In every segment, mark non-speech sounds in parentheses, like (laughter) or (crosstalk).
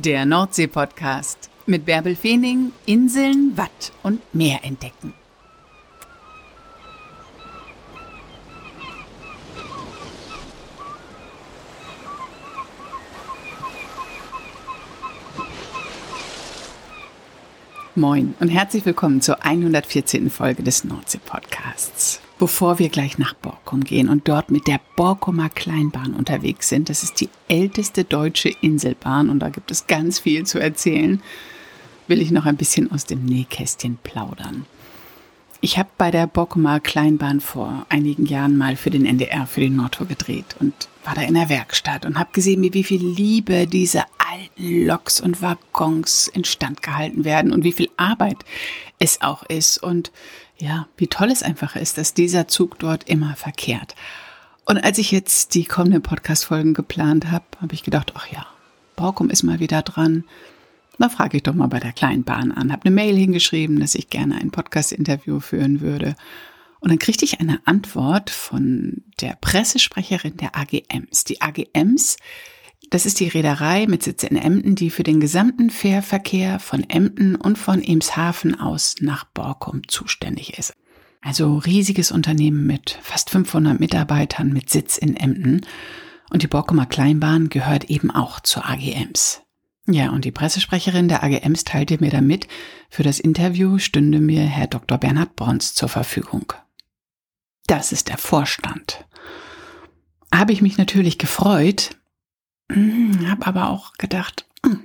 Der Nordsee-Podcast mit Bärbel Feening, Inseln, Watt und Meer entdecken. Moin und herzlich willkommen zur 114. Folge des Nordsee-Podcasts. Bevor wir gleich nach Borkum gehen und dort mit der Borkumer Kleinbahn unterwegs sind, das ist die älteste deutsche Inselbahn und da gibt es ganz viel zu erzählen, will ich noch ein bisschen aus dem Nähkästchen plaudern. Ich habe bei der Borkumer Kleinbahn vor einigen Jahren mal für den NDR, für den Nordtour gedreht und war da in der Werkstatt und habe gesehen, wie viel Liebe diese alten Loks und Waggons instand gehalten werden und wie viel Arbeit es auch ist. Und ja, wie toll es einfach ist, dass dieser Zug dort immer verkehrt. Und als ich jetzt die kommenden Podcast-Folgen geplant habe, habe ich gedacht, ach ja, Borkum ist mal wieder dran. Da frage ich doch mal bei der Kleinbahn an. Habe eine Mail hingeschrieben, dass ich gerne ein Podcast-Interview führen würde. Und dann kriegte ich eine Antwort von der Pressesprecherin der AGMs. Die AGMs, das ist die Reederei mit Sitz in Emden, die für den gesamten Fährverkehr von Emden und von Emshaven aus nach Borkum zuständig ist. Also riesiges Unternehmen mit fast 500 Mitarbeitern mit Sitz in Emden. Und die Borkumer Kleinbahn gehört eben auch zur AGMs. Ja, und die Pressesprecherin der AGMs teilte mir damit, für das Interview stünde mir Herr Dr. Bernhard Brons zur Verfügung. Das ist der Vorstand. Habe ich mich natürlich gefreut, habe aber auch gedacht, hm,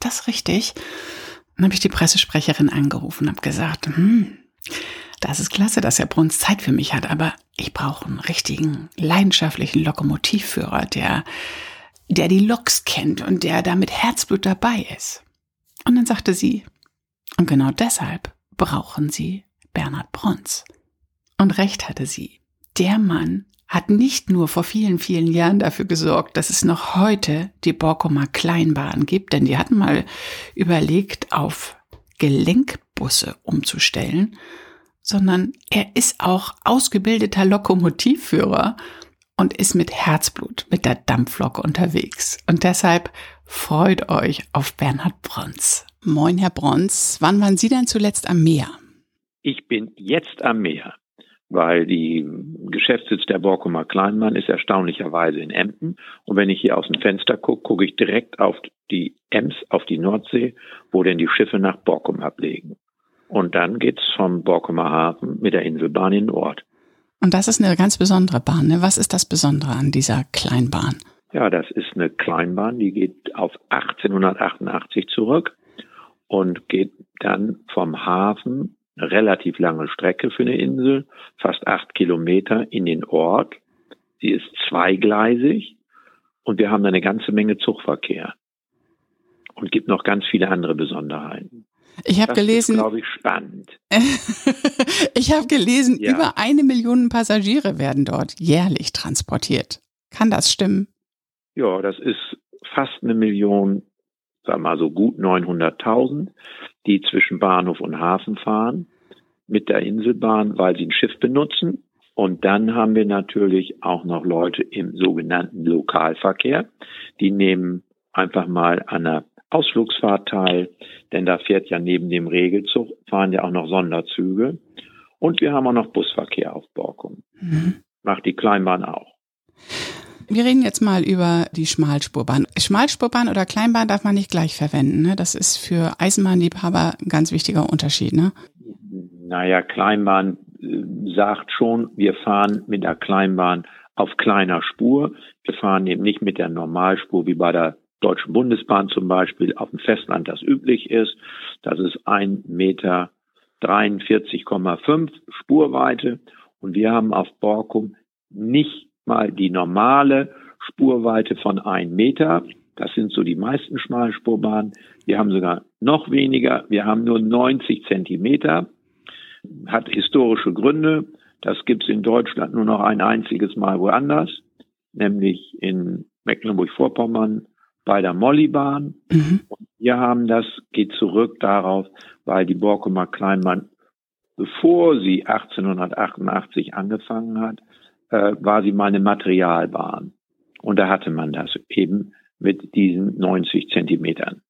das richtig. Dann habe ich die Pressesprecherin angerufen und habe gesagt, hm, das ist klasse, dass Herr Bruns Zeit für mich hat, aber ich brauche einen richtigen, leidenschaftlichen Lokomotivführer, der der die Loks kennt und der da mit Herzblut dabei ist. Und dann sagte sie, und genau deshalb brauchen Sie Bernhard Brons. Und recht hatte sie. Der Mann hat nicht nur vor vielen, vielen Jahren dafür gesorgt, dass es noch heute die Borkumer Kleinbahn gibt, denn die hatten mal überlegt, auf Gelenkbusse umzustellen, sondern er ist auch ausgebildeter Lokomotivführer und ist mit Herzblut mit der Dampflok unterwegs. Und deshalb freut euch auf Bernhard Brons. Moin, Herr Brons. Wann waren Sie denn zuletzt am Meer? Ich bin jetzt am Meer, weil die Geschäftssitz der Borkumer Kleinmann ist erstaunlicherweise in Emden. Und wenn ich hier aus dem Fenster gucke, gucke ich direkt auf die Ems, auf die Nordsee, wo denn die Schiffe nach Borkum ablegen. Und dann geht's vom Borkumer Hafen mit der Inselbahn in den Ort. Und das ist eine ganz besondere Bahn. Ne? Was ist das Besondere an dieser Kleinbahn? Ja, das ist eine Kleinbahn, die geht auf 1888 zurück und geht dann vom Hafen eine relativ lange Strecke für eine Insel, fast acht Kilometer in den Ort. Sie ist zweigleisig und wir haben eine ganze Menge Zugverkehr und gibt noch ganz viele andere Besonderheiten. Ich habe gelesen, glaube ich, spannend. (laughs) ich habe gelesen, ja. über eine Million Passagiere werden dort jährlich transportiert. Kann das stimmen? Ja, das ist fast eine Million, sagen wir mal so gut 900.000, die zwischen Bahnhof und Hafen fahren mit der Inselbahn, weil sie ein Schiff benutzen. Und dann haben wir natürlich auch noch Leute im sogenannten Lokalverkehr. Die nehmen einfach mal an einer Ausflugsfahrt teil, denn da fährt ja neben dem Regelzug, fahren ja auch noch Sonderzüge. Und wir haben auch noch Busverkehr auf Borkum. Mhm. Macht die Kleinbahn auch. Wir reden jetzt mal über die Schmalspurbahn. Schmalspurbahn oder Kleinbahn darf man nicht gleich verwenden. Ne? Das ist für Eisenbahnliebhaber ein ganz wichtiger Unterschied. Ne? Naja, Kleinbahn äh, sagt schon, wir fahren mit der Kleinbahn auf kleiner Spur. Wir fahren eben nicht mit der Normalspur wie bei der Deutschen Bundesbahn zum Beispiel auf dem Festland das üblich ist. Das ist ein Meter 43,5 Spurweite. Und wir haben auf Borkum nicht mal die normale Spurweite von ein Meter. Das sind so die meisten Schmalspurbahnen. Wir haben sogar noch weniger. Wir haben nur 90 Zentimeter. Hat historische Gründe. Das gibt es in Deutschland nur noch ein einziges Mal woanders, nämlich in Mecklenburg-Vorpommern bei der Mollybahn. Mhm. Und wir haben das, geht zurück darauf, weil die Borkumer Kleinmann, bevor sie 1888 angefangen hat, äh, war sie mal eine Materialbahn. Und da hatte man das eben mit diesen 90 Zentimetern.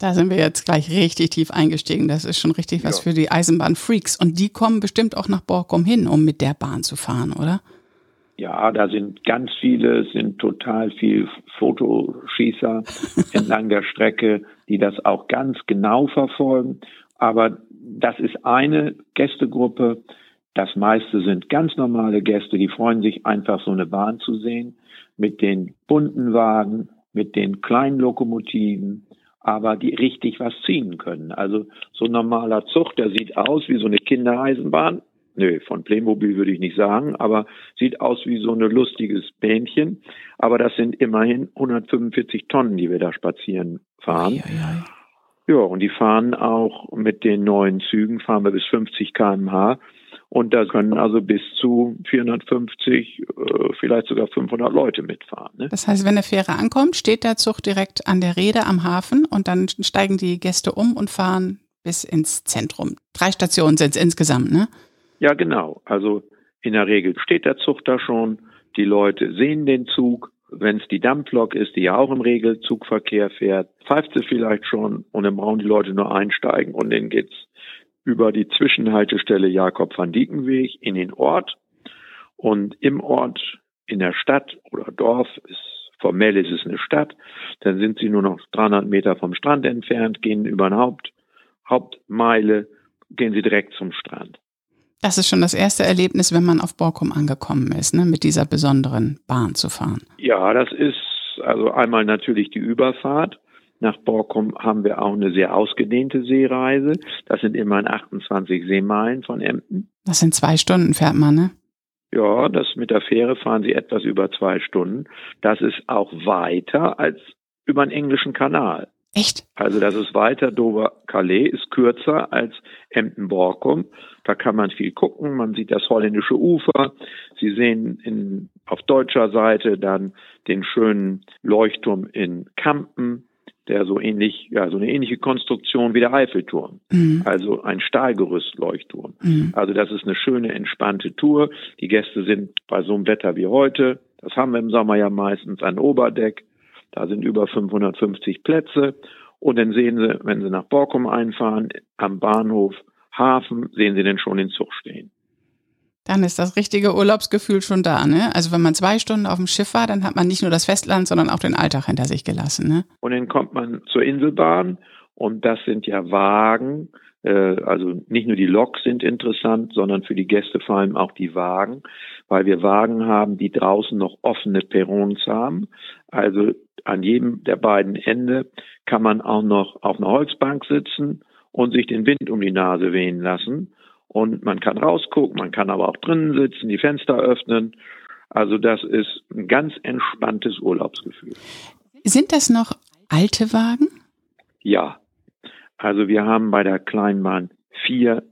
Da sind wir jetzt gleich richtig tief eingestiegen. Das ist schon richtig was ja. für die Eisenbahnfreaks. Und die kommen bestimmt auch nach Borkum hin, um mit der Bahn zu fahren, oder? Ja, da sind ganz viele, sind total viel Fotoschießer (laughs) entlang der Strecke, die das auch ganz genau verfolgen. Aber das ist eine Gästegruppe. Das meiste sind ganz normale Gäste, die freuen sich einfach so eine Bahn zu sehen mit den bunten Wagen, mit den kleinen Lokomotiven, aber die richtig was ziehen können. Also so ein normaler Zug, der sieht aus wie so eine Kindereisenbahn, Nö, von Playmobil würde ich nicht sagen, aber sieht aus wie so ein lustiges Bähnchen. Aber das sind immerhin 145 Tonnen, die wir da spazieren fahren. Ja, ja. ja, und die fahren auch mit den neuen Zügen, fahren wir bis 50 kmh. Und da können also bis zu 450, äh, vielleicht sogar 500 Leute mitfahren. Ne? Das heißt, wenn eine Fähre ankommt, steht der Zug direkt an der Rede am Hafen und dann steigen die Gäste um und fahren bis ins Zentrum. Drei Stationen sind es insgesamt, ne? Ja, genau. Also in der Regel steht der Zug da schon. Die Leute sehen den Zug. Wenn es die Dampflok ist, die ja auch im Regelzugverkehr fährt, pfeift sie vielleicht schon und dann brauchen die Leute nur einsteigen und dann geht's über die Zwischenhaltestelle Jakob van Diekenweg in den Ort. Und im Ort, in der Stadt oder Dorf, ist, formell ist es eine Stadt, dann sind sie nur noch 300 Meter vom Strand entfernt, gehen über eine Haupt, Hauptmeile, gehen sie direkt zum Strand. Das ist schon das erste Erlebnis, wenn man auf Borkum angekommen ist, ne, mit dieser besonderen Bahn zu fahren. Ja, das ist also einmal natürlich die Überfahrt. Nach Borkum haben wir auch eine sehr ausgedehnte Seereise. Das sind immerhin 28 Seemeilen von Emden. Das sind zwei Stunden, fährt man, ne? Ja, das mit der Fähre fahren sie etwas über zwei Stunden. Das ist auch weiter als über den englischen Kanal. Echt? Also das ist weiter. Dover-Calais ist kürzer als Emden-Borkum. Da kann man viel gucken. Man sieht das holländische Ufer. Sie sehen in, auf deutscher Seite dann den schönen Leuchtturm in Kampen, der so ähnlich, ja, so eine ähnliche Konstruktion wie der Eiffelturm. Mhm. Also ein Stahlgerüst-Leuchtturm. Mhm. Also das ist eine schöne, entspannte Tour. Die Gäste sind bei so einem Wetter wie heute, das haben wir im Sommer ja meistens, ein Oberdeck da sind über 550 Plätze. Und dann sehen Sie, wenn Sie nach Borkum einfahren, am Bahnhof Hafen, sehen Sie denn schon den Zug stehen. Dann ist das richtige Urlaubsgefühl schon da, ne? Also wenn man zwei Stunden auf dem Schiff war, dann hat man nicht nur das Festland, sondern auch den Alltag hinter sich gelassen, ne? Und dann kommt man zur Inselbahn und das sind ja Wagen, äh, also nicht nur die Loks sind interessant, sondern für die Gäste vor allem auch die Wagen, weil wir Wagen haben, die draußen noch offene Perrons haben. Also an jedem der beiden Ende kann man auch noch auf einer Holzbank sitzen und sich den Wind um die Nase wehen lassen. Und man kann rausgucken, man kann aber auch drinnen sitzen, die Fenster öffnen. Also das ist ein ganz entspanntes Urlaubsgefühl. Sind das noch alte Wagen? Ja. Also wir haben bei der Kleinbahn vier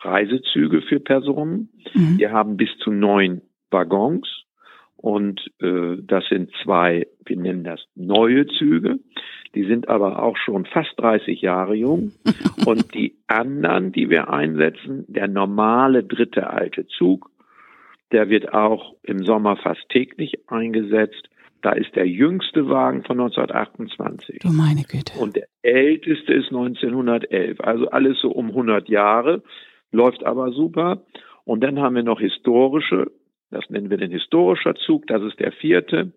Reisezüge für Personen. Mhm. Wir haben bis zu neun Waggons. Und äh, das sind zwei, wir nennen das neue Züge. Die sind aber auch schon fast 30 Jahre jung. (laughs) Und die anderen, die wir einsetzen, der normale dritte alte Zug, der wird auch im Sommer fast täglich eingesetzt. Da ist der jüngste Wagen von 1928. Du meine Güte. Und der älteste ist 1911. Also alles so um 100 Jahre, läuft aber super. Und dann haben wir noch historische das nennen wir den historischer Zug. Das ist der vierte.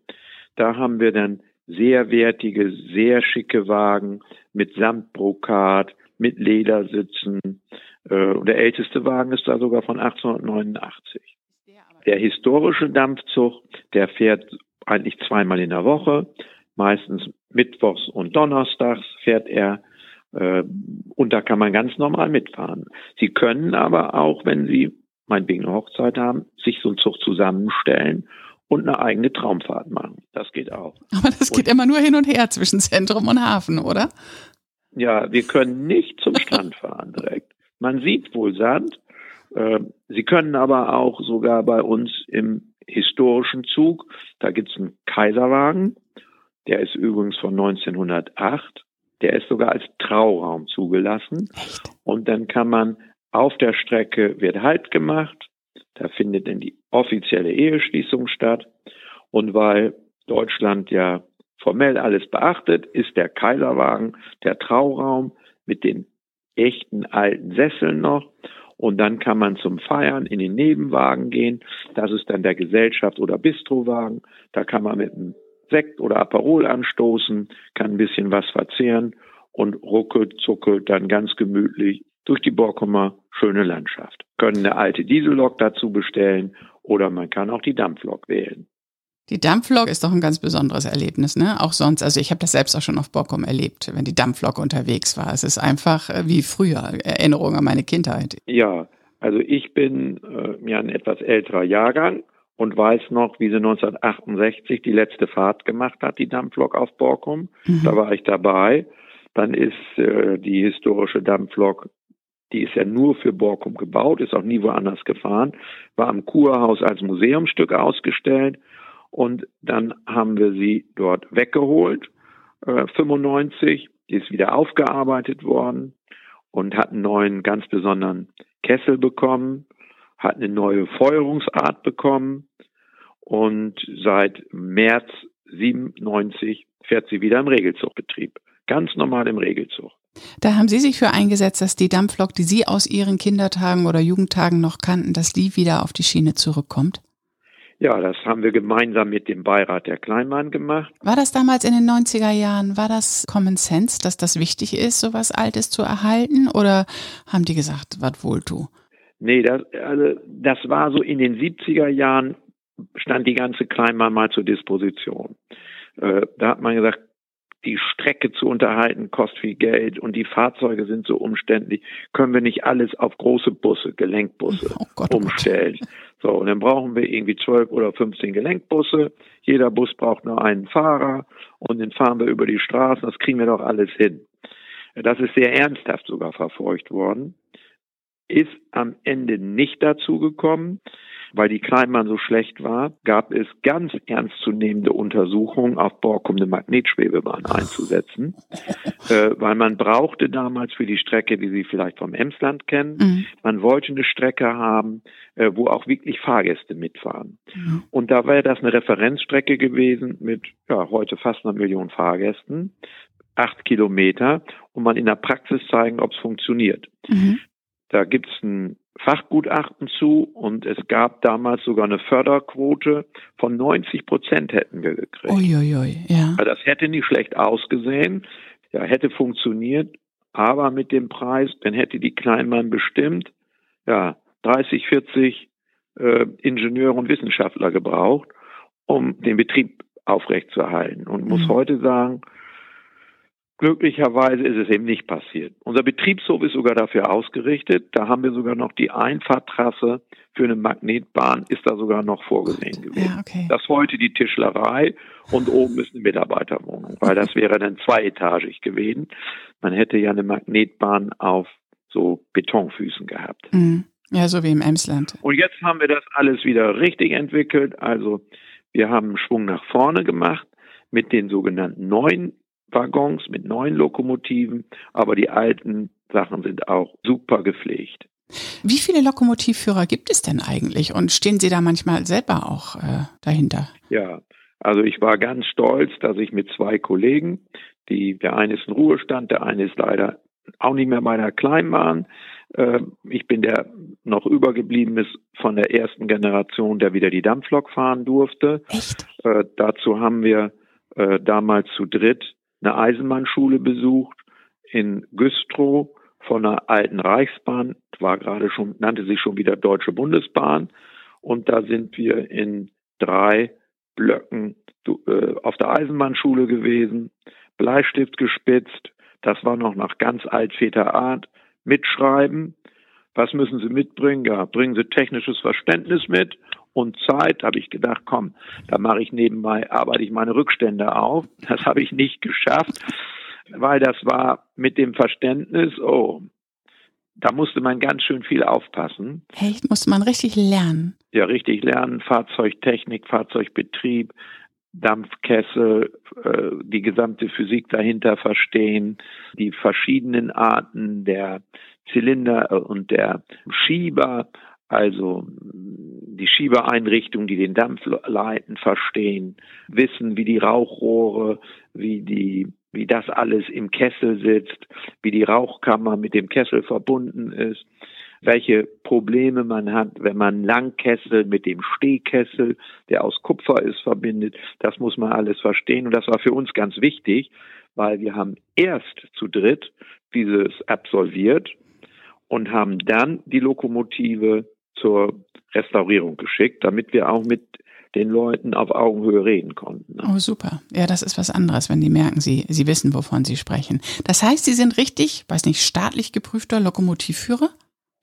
Da haben wir dann sehr wertige, sehr schicke Wagen mit Samtbrokat, mit Ledersitzen. Äh, der älteste Wagen ist da sogar von 1889. Der historische Dampfzug, der fährt eigentlich zweimal in der Woche, meistens mittwochs und donnerstags fährt er äh, und da kann man ganz normal mitfahren. Sie können aber auch, wenn Sie meinetwegen eine Hochzeit haben, sich so einen Zug zusammenstellen und eine eigene Traumfahrt machen. Das geht auch. Aber das geht und, immer nur hin und her zwischen Zentrum und Hafen, oder? Ja, wir können nicht zum (laughs) Strand fahren direkt. Man sieht wohl Sand. Ähm, Sie können aber auch sogar bei uns im historischen Zug, da gibt es einen Kaiserwagen, der ist übrigens von 1908, der ist sogar als Trauraum zugelassen. Echt? Und dann kann man auf der Strecke wird Halt gemacht. Da findet dann die offizielle Eheschließung statt. Und weil Deutschland ja formell alles beachtet, ist der Kaiserwagen der Trauraum mit den echten alten Sesseln noch. Und dann kann man zum Feiern in den Nebenwagen gehen. Das ist dann der Gesellschaft- oder Bistrowagen. Da kann man mit einem Sekt oder Aperol anstoßen, kann ein bisschen was verzehren und ruckelt, zuckelt dann ganz gemütlich durch die Borkumer schöne Landschaft. Können eine alte Diesellok dazu bestellen oder man kann auch die Dampflok wählen. Die Dampflok ist doch ein ganz besonderes Erlebnis, ne? Auch sonst, also ich habe das selbst auch schon auf Borkum erlebt, wenn die Dampflok unterwegs war. Es ist einfach äh, wie früher, Erinnerung an meine Kindheit. Ja, also ich bin äh, ja ein etwas älterer Jahrgang und weiß noch, wie sie 1968 die letzte Fahrt gemacht hat, die Dampflok auf Borkum. Mhm. Da war ich dabei. Dann ist äh, die historische Dampflok die ist ja nur für Borkum gebaut, ist auch nie woanders gefahren, war am Kurhaus als Museumsstück ausgestellt und dann haben wir sie dort weggeholt, äh, 95, die ist wieder aufgearbeitet worden und hat einen neuen, ganz besonderen Kessel bekommen, hat eine neue Feuerungsart bekommen und seit März 97 fährt sie wieder im Regelzugbetrieb. Ganz normal im Regelzug. Da haben Sie sich für eingesetzt, dass die Dampflok, die Sie aus Ihren Kindertagen oder Jugendtagen noch kannten, dass die wieder auf die Schiene zurückkommt? Ja, das haben wir gemeinsam mit dem Beirat der Kleinbahn gemacht. War das damals in den 90er Jahren, war das Common Sense, dass das wichtig ist, sowas Altes zu erhalten? Oder haben die gesagt, was wohl du? Nee, das, also, das war so in den 70er Jahren stand die ganze Kleinbahn mal zur Disposition. Äh, da hat man gesagt, die Strecke zu unterhalten kostet viel Geld und die Fahrzeuge sind so umständlich. Können wir nicht alles auf große Busse, Gelenkbusse oh Gott, oh umstellen? Gott. So, und dann brauchen wir irgendwie zwölf oder 15 Gelenkbusse. Jeder Bus braucht nur einen Fahrer und den fahren wir über die Straßen. Das kriegen wir doch alles hin. Das ist sehr ernsthaft sogar verfolgt worden. Ist am Ende nicht dazu gekommen weil die Kleinbahn so schlecht war, gab es ganz ernstzunehmende Untersuchungen, auf Borkum eine Magnetschwebebahn einzusetzen, (laughs) äh, weil man brauchte damals für die Strecke, wie Sie vielleicht vom Emsland kennen, mhm. man wollte eine Strecke haben, äh, wo auch wirklich Fahrgäste mitfahren. Mhm. Und da wäre das eine Referenzstrecke gewesen mit ja, heute fast einer Million Fahrgästen acht Kilometer und man in der Praxis zeigen, ob es funktioniert. Mhm. Da gibt es ein Fachgutachten zu und es gab damals sogar eine Förderquote von 90 Prozent hätten wir gekriegt. Uiuiui, ja. Das hätte nicht schlecht ausgesehen, ja, hätte funktioniert, aber mit dem Preis, dann hätte die Kleinmann bestimmt, ja, 30, 40 äh, Ingenieure und Wissenschaftler gebraucht, um den Betrieb aufrechtzuerhalten und muss mhm. heute sagen, Glücklicherweise ist es eben nicht passiert. Unser Betriebshof ist sogar dafür ausgerichtet. Da haben wir sogar noch die Einfahrtrasse für eine Magnetbahn ist da sogar noch vorgesehen gewesen. Ja, okay. Das heute die Tischlerei und oben ist eine Mitarbeiterwohnung, weil das wäre dann zweietagig gewesen. Man hätte ja eine Magnetbahn auf so Betonfüßen gehabt. Mhm. Ja, so wie im Emsland. Und jetzt haben wir das alles wieder richtig entwickelt. Also wir haben einen Schwung nach vorne gemacht mit den sogenannten neuen Waggons mit neuen Lokomotiven, aber die alten Sachen sind auch super gepflegt. Wie viele Lokomotivführer gibt es denn eigentlich und stehen Sie da manchmal selber auch äh, dahinter? Ja, also ich war ganz stolz, dass ich mit zwei Kollegen, die der eine ist in Ruhestand, der eine ist leider auch nicht mehr bei der Kleinbahn. Äh, ich bin der noch übergeblieben ist von der ersten Generation, der wieder die Dampflok fahren durfte. Echt? Äh, dazu haben wir äh, damals zu dritt eine Eisenbahnschule besucht in Güstrow von einer alten Reichsbahn, war gerade schon, nannte sich schon wieder Deutsche Bundesbahn. Und da sind wir in drei Blöcken äh, auf der Eisenbahnschule gewesen, Bleistift gespitzt, das war noch nach ganz altväter Art, mitschreiben. Was müssen Sie mitbringen? Ja, bringen Sie technisches Verständnis mit und Zeit, habe ich gedacht, komm, da mache ich nebenbei, arbeite ich meine Rückstände auf. Das habe ich nicht geschafft, weil das war mit dem Verständnis, oh, da musste man ganz schön viel aufpassen. Echt, musste man richtig lernen. Ja, richtig lernen, Fahrzeugtechnik, Fahrzeugbetrieb, Dampfkessel, äh, die gesamte Physik dahinter verstehen, die verschiedenen Arten der Zylinder und der Schieber, also die Schiebeeinrichtungen, die den Dampf leiten, verstehen, wissen, wie die Rauchrohre, wie die wie das alles im Kessel sitzt, wie die Rauchkammer mit dem Kessel verbunden ist, welche Probleme man hat, wenn man Langkessel mit dem Stehkessel, der aus Kupfer ist, verbindet. Das muss man alles verstehen. Und das war für uns ganz wichtig, weil wir haben erst zu dritt dieses absolviert und haben dann die Lokomotive zur Restaurierung geschickt, damit wir auch mit den Leuten auf Augenhöhe reden konnten. Ne? Oh, super. Ja, das ist was anderes, wenn die merken, sie, sie wissen, wovon sie sprechen. Das heißt, Sie sind richtig, weiß nicht, staatlich geprüfter Lokomotivführer?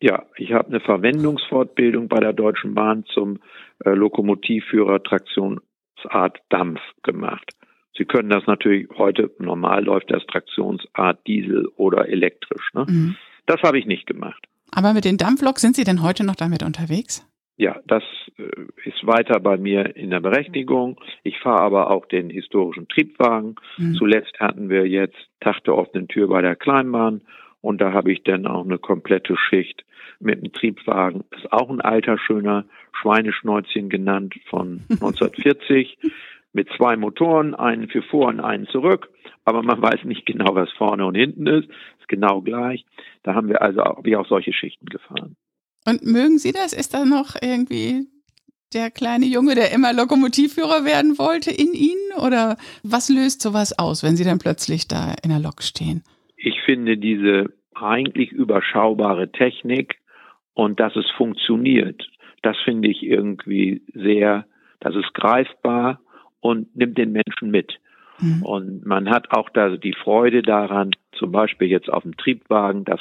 Ja, ich habe eine Verwendungsfortbildung bei der Deutschen Bahn zum äh, Lokomotivführer Traktionsart Dampf gemacht. Sie können das natürlich heute, normal läuft das Traktionsart Diesel oder elektrisch. Ne? Mhm. Das habe ich nicht gemacht. Aber mit den Dampfloks sind Sie denn heute noch damit unterwegs? Ja, das äh, ist weiter bei mir in der Berechtigung. Ich fahre aber auch den historischen Triebwagen. Mhm. Zuletzt hatten wir jetzt Tag der offenen Tür bei der Kleinbahn und da habe ich dann auch eine komplette Schicht mit einem Triebwagen. Ist auch ein alter, schöner Schweineschnäuzchen genannt von (laughs) 1940 mit zwei Motoren, einen für vor und einen zurück. Aber man (laughs) weiß nicht genau, was vorne und hinten ist. Ist genau gleich. Da haben wir also auch, wie auch solche Schichten gefahren. Und mögen Sie das? Ist da noch irgendwie der kleine Junge, der immer Lokomotivführer werden wollte, in Ihnen? Oder was löst sowas aus, wenn Sie dann plötzlich da in der Lok stehen? Ich finde diese eigentlich überschaubare Technik und dass es funktioniert, das finde ich irgendwie sehr, das ist greifbar und nimmt den Menschen mit. Mhm. Und man hat auch da die Freude daran, zum Beispiel jetzt auf dem Triebwagen, dass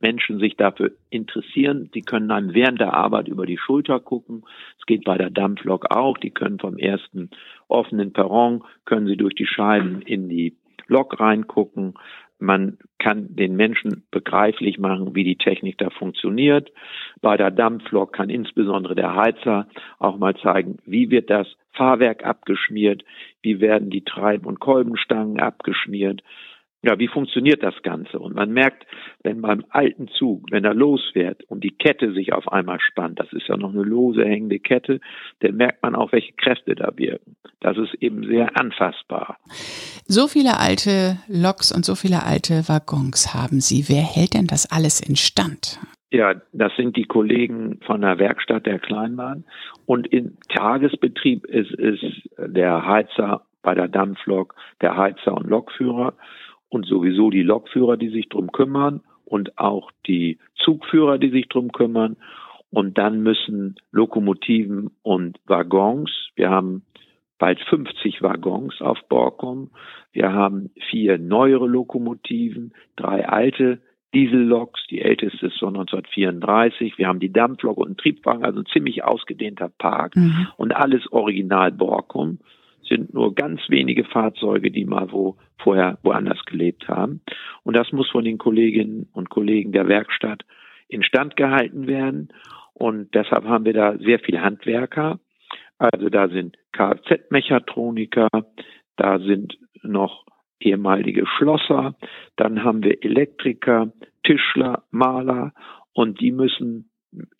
Menschen sich dafür interessieren. Die können einem während der Arbeit über die Schulter gucken. Es geht bei der Dampflok auch. Die können vom ersten offenen Perron, können sie durch die Scheiben in die Lok reingucken. Man kann den Menschen begreiflich machen, wie die Technik da funktioniert. Bei der Dampflok kann insbesondere der Heizer auch mal zeigen, wie wird das Fahrwerk abgeschmiert, wie werden die Treib- und Kolbenstangen abgeschmiert ja, wie funktioniert das Ganze? Und man merkt, wenn beim alten Zug, wenn er losfährt und die Kette sich auf einmal spannt, das ist ja noch eine lose hängende Kette, dann merkt man auch, welche Kräfte da wirken. Das ist eben sehr anfassbar. So viele alte Loks und so viele alte Waggons haben Sie. Wer hält denn das alles in Stand? Ja, das sind die Kollegen von der Werkstatt der Kleinbahn. Und im Tagesbetrieb ist es der Heizer bei der Dampflok, der Heizer und Lokführer und sowieso die Lokführer, die sich drum kümmern und auch die Zugführer, die sich drum kümmern. Und dann müssen Lokomotiven und Waggons, wir haben bald 50 Waggons auf Borkum, wir haben vier neuere Lokomotiven, drei alte Dieselloks, die älteste ist von 1934. Wir haben die Dampflok und einen Triebwagen, also ein ziemlich ausgedehnter Park mhm. und alles original Borkum sind nur ganz wenige Fahrzeuge, die mal wo vorher woanders gelebt haben. Und das muss von den Kolleginnen und Kollegen der Werkstatt instand gehalten werden. Und deshalb haben wir da sehr viele Handwerker. Also da sind Kfz-Mechatroniker, da sind noch ehemalige Schlosser, dann haben wir Elektriker, Tischler, Maler und die müssen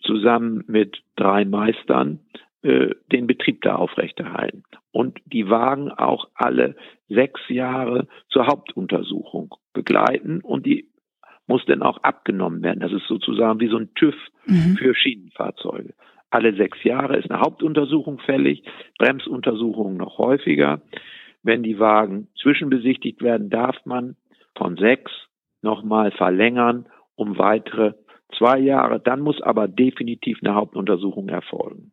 zusammen mit drei Meistern äh, den Betrieb da aufrechterhalten. Und die Wagen auch alle sechs Jahre zur Hauptuntersuchung begleiten und die muss dann auch abgenommen werden. Das ist sozusagen wie so ein TÜV mhm. für Schienenfahrzeuge. Alle sechs Jahre ist eine Hauptuntersuchung fällig, Bremsuntersuchungen noch häufiger. Wenn die Wagen zwischenbesichtigt werden, darf man von sechs nochmal verlängern um weitere zwei Jahre. Dann muss aber definitiv eine Hauptuntersuchung erfolgen.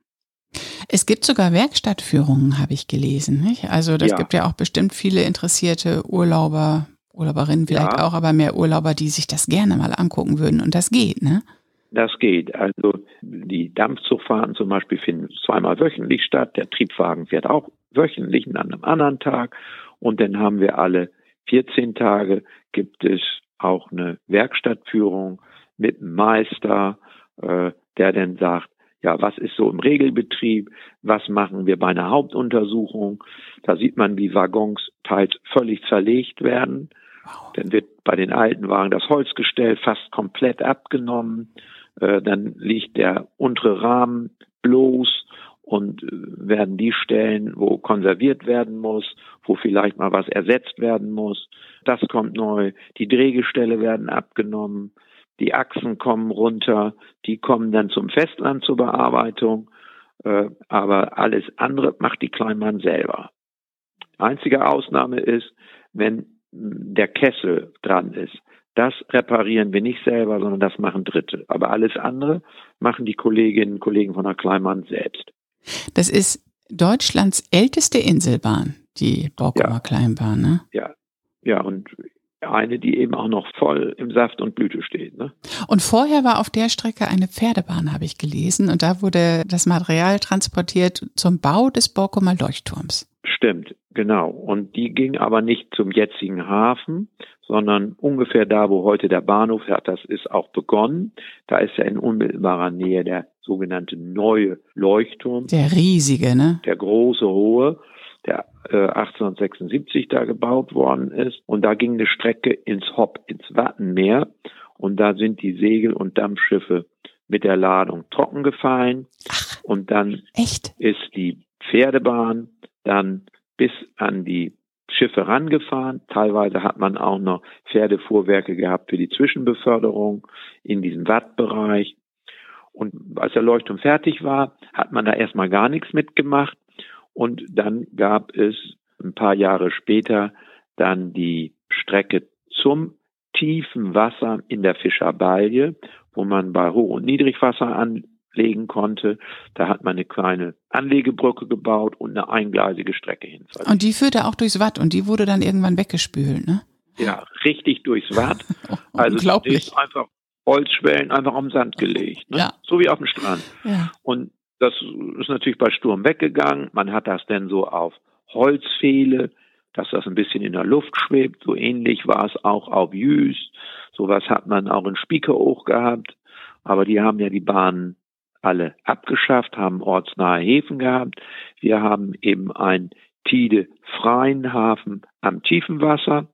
Es gibt sogar Werkstattführungen, habe ich gelesen. Nicht? Also das ja. gibt ja auch bestimmt viele interessierte Urlauber, Urlauberinnen vielleicht ja. auch, aber mehr Urlauber, die sich das gerne mal angucken würden. Und das geht, ne? Das geht. Also die Dampfzugfahrten zum Beispiel finden zweimal wöchentlich statt. Der Triebwagen fährt auch wöchentlich an einem anderen Tag. Und dann haben wir alle 14 Tage gibt es auch eine Werkstattführung mit einem Meister, äh, der dann sagt, ja, was ist so im Regelbetrieb, was machen wir bei einer Hauptuntersuchung. Da sieht man, wie Waggons teils völlig zerlegt werden. Dann wird bei den alten Wagen das Holzgestell fast komplett abgenommen. Äh, dann liegt der untere Rahmen bloß und äh, werden die Stellen, wo konserviert werden muss, wo vielleicht mal was ersetzt werden muss. Das kommt neu. Die Drehgestelle werden abgenommen. Die Achsen kommen runter. Die kommen dann zum Festland zur Bearbeitung. Äh, aber alles andere macht die Kleinmann selber. Einzige Ausnahme ist, wenn der Kessel dran ist. Das reparieren wir nicht selber, sondern das machen Dritte. Aber alles andere machen die Kolleginnen und Kollegen von der Kleinmann selbst. Das ist Deutschlands älteste Inselbahn, die Borkumer ja. Kleinbahn, ne? Ja. Ja, und eine, die eben auch noch voll im Saft und Blüte steht. Ne? Und vorher war auf der Strecke eine Pferdebahn, habe ich gelesen, und da wurde das Material transportiert zum Bau des Borkumer Leuchtturms. Stimmt, genau. Und die ging aber nicht zum jetzigen Hafen, sondern ungefähr da, wo heute der Bahnhof hat, das ist auch begonnen. Da ist ja in unmittelbarer Nähe der sogenannte neue Leuchtturm. Der riesige, ne? Der große, hohe, der äh, 1876 da gebaut worden ist. Und da ging eine Strecke ins Hopp, ins Wattenmeer. Und da sind die Segel- und Dampfschiffe mit der Ladung trocken gefallen. Ach, und dann echt? ist die Pferdebahn dann bis an die Schiffe rangefahren. Teilweise hat man auch noch Pferdefuhrwerke gehabt für die Zwischenbeförderung in diesem Wattbereich. Und als der Leuchtturm fertig war, hat man da erstmal gar nichts mitgemacht. Und dann gab es ein paar Jahre später dann die Strecke zum tiefen Wasser in der Fischerbalje, wo man bei Hoch- und Niedrigwasser anlegen konnte. Da hat man eine kleine Anlegebrücke gebaut und eine eingleisige Strecke hin. Und die führte auch durchs Watt und die wurde dann irgendwann weggespült, ne? Ja, richtig durchs Watt. (laughs) Also Unglaublich. einfach Holzschwellen einfach am Sand gelegt, ne? ja. so wie auf dem Strand. Ja. Und das ist natürlich bei Sturm weggegangen. Man hat das denn so auf Holzpfähle, dass das ein bisschen in der Luft schwebt. So ähnlich war es auch auf Jüst. Sowas hat man auch in Spiekeroog gehabt. Aber die haben ja die Bahnen alle abgeschafft, haben ortsnahe Häfen gehabt. Wir haben eben einen Tide-freien Hafen am tiefen Wasser.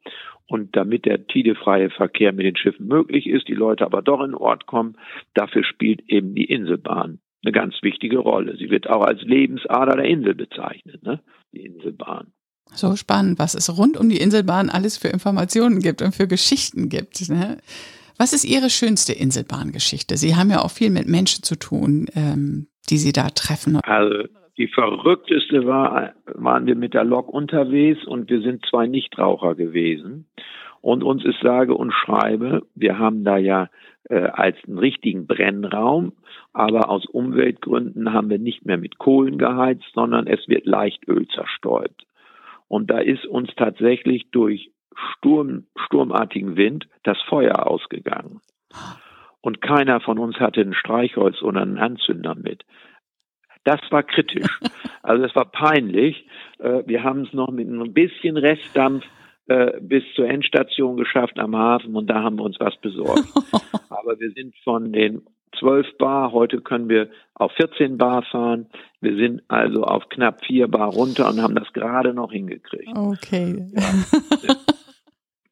Und damit der tidefreie Verkehr mit den Schiffen möglich ist, die Leute aber doch in den Ort kommen, dafür spielt eben die Inselbahn eine ganz wichtige Rolle. Sie wird auch als Lebensader der Insel bezeichnet, ne? die Inselbahn. So spannend, was es rund um die Inselbahn alles für Informationen gibt und für Geschichten gibt. Ne? Was ist Ihre schönste Inselbahngeschichte? Sie haben ja auch viel mit Menschen zu tun, ähm, die Sie da treffen. Also die verrückteste war, waren wir mit der Lok unterwegs und wir sind zwei Nichtraucher gewesen. Und uns ist sage und schreibe, wir haben da ja äh, als einen richtigen Brennraum, aber aus Umweltgründen haben wir nicht mehr mit Kohlen geheizt, sondern es wird Leichtöl zerstäubt. Und da ist uns tatsächlich durch Sturm, sturmartigen Wind das Feuer ausgegangen. Und keiner von uns hatte ein Streichholz oder einen Anzünder mit. Das war kritisch. (laughs) Also es war peinlich. Äh, wir haben es noch mit ein bisschen Restdampf äh, bis zur Endstation geschafft am Hafen und da haben wir uns was besorgt. (laughs) Aber wir sind von den 12 Bar, heute können wir auf 14 Bar fahren. Wir sind also auf knapp 4 Bar runter und haben das gerade noch hingekriegt. Okay. Ja.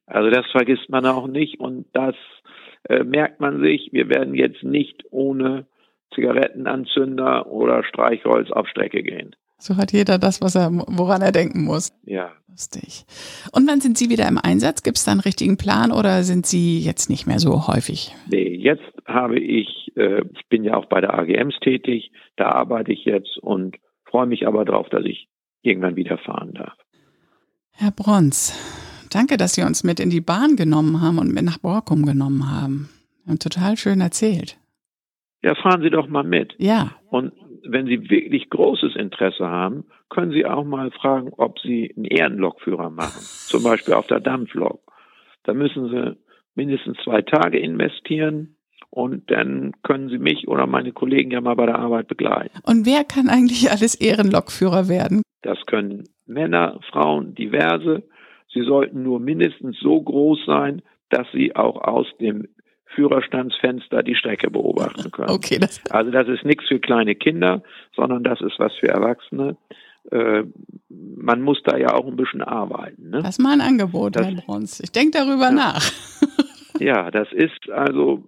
Also das vergisst man auch nicht und das äh, merkt man sich. Wir werden jetzt nicht ohne Zigarettenanzünder oder Streichholz auf Strecke gehen. So hat jeder das, was er, woran er denken muss. Ja. Lustig. Und wann sind Sie wieder im Einsatz? Gibt es da einen richtigen Plan oder sind Sie jetzt nicht mehr so häufig? Nee, jetzt habe ich, äh, ich bin ja auch bei der AGMs tätig, da arbeite ich jetzt und freue mich aber darauf, dass ich irgendwann wieder fahren darf. Herr Brons, danke, dass Sie uns mit in die Bahn genommen haben und mit nach Borkum genommen haben. Wir haben total schön erzählt. Ja, fahren Sie doch mal mit. Ja. Und wenn Sie wirklich großes Interesse haben, können Sie auch mal fragen, ob Sie einen Ehrenlokführer machen. Zum Beispiel auf der Dampflok. Da müssen Sie mindestens zwei Tage investieren und dann können Sie mich oder meine Kollegen ja mal bei der Arbeit begleiten. Und wer kann eigentlich alles Ehrenlokführer werden? Das können Männer, Frauen, diverse. Sie sollten nur mindestens so groß sein, dass sie auch aus dem Führerstandsfenster die Strecke beobachten können. Okay, das also das ist nichts für kleine Kinder, sondern das ist was für Erwachsene. Äh, man muss da ja auch ein bisschen arbeiten. Ne? Das ist mal ein Angebot, das, Herr Bruns. Ich denke darüber ja, nach. (laughs) ja, das ist also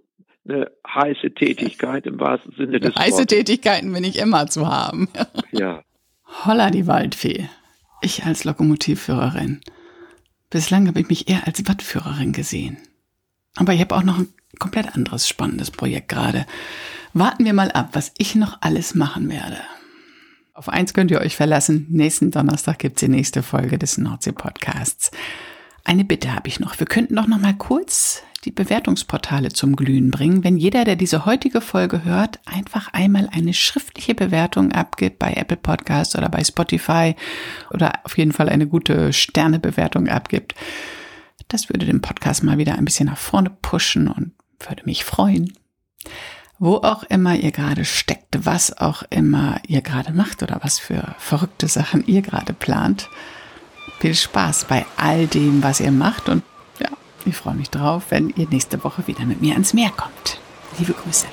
eine heiße Tätigkeit im wahrsten Sinne des Wortes. Heiße Tätigkeiten bin ich immer zu haben. (laughs) ja. Holla die Waldfee. Ich als Lokomotivführerin. Bislang habe ich mich eher als Wattführerin gesehen. Aber ich habe auch noch ein komplett anderes spannendes Projekt gerade. Warten wir mal ab, was ich noch alles machen werde. Auf eins könnt ihr euch verlassen. Nächsten Donnerstag gibt's die nächste Folge des Nordsee-Podcasts. Eine Bitte habe ich noch. Wir könnten doch noch mal kurz die Bewertungsportale zum Glühen bringen, wenn jeder, der diese heutige Folge hört, einfach einmal eine schriftliche Bewertung abgibt bei Apple Podcasts oder bei Spotify oder auf jeden Fall eine gute Sternebewertung abgibt. Das würde den Podcast mal wieder ein bisschen nach vorne pushen und würde mich freuen. Wo auch immer ihr gerade steckt, was auch immer ihr gerade macht oder was für verrückte Sachen ihr gerade plant. Viel Spaß bei all dem, was ihr macht und ich freue mich drauf, wenn ihr nächste Woche wieder mit mir ans Meer kommt. Liebe Grüße.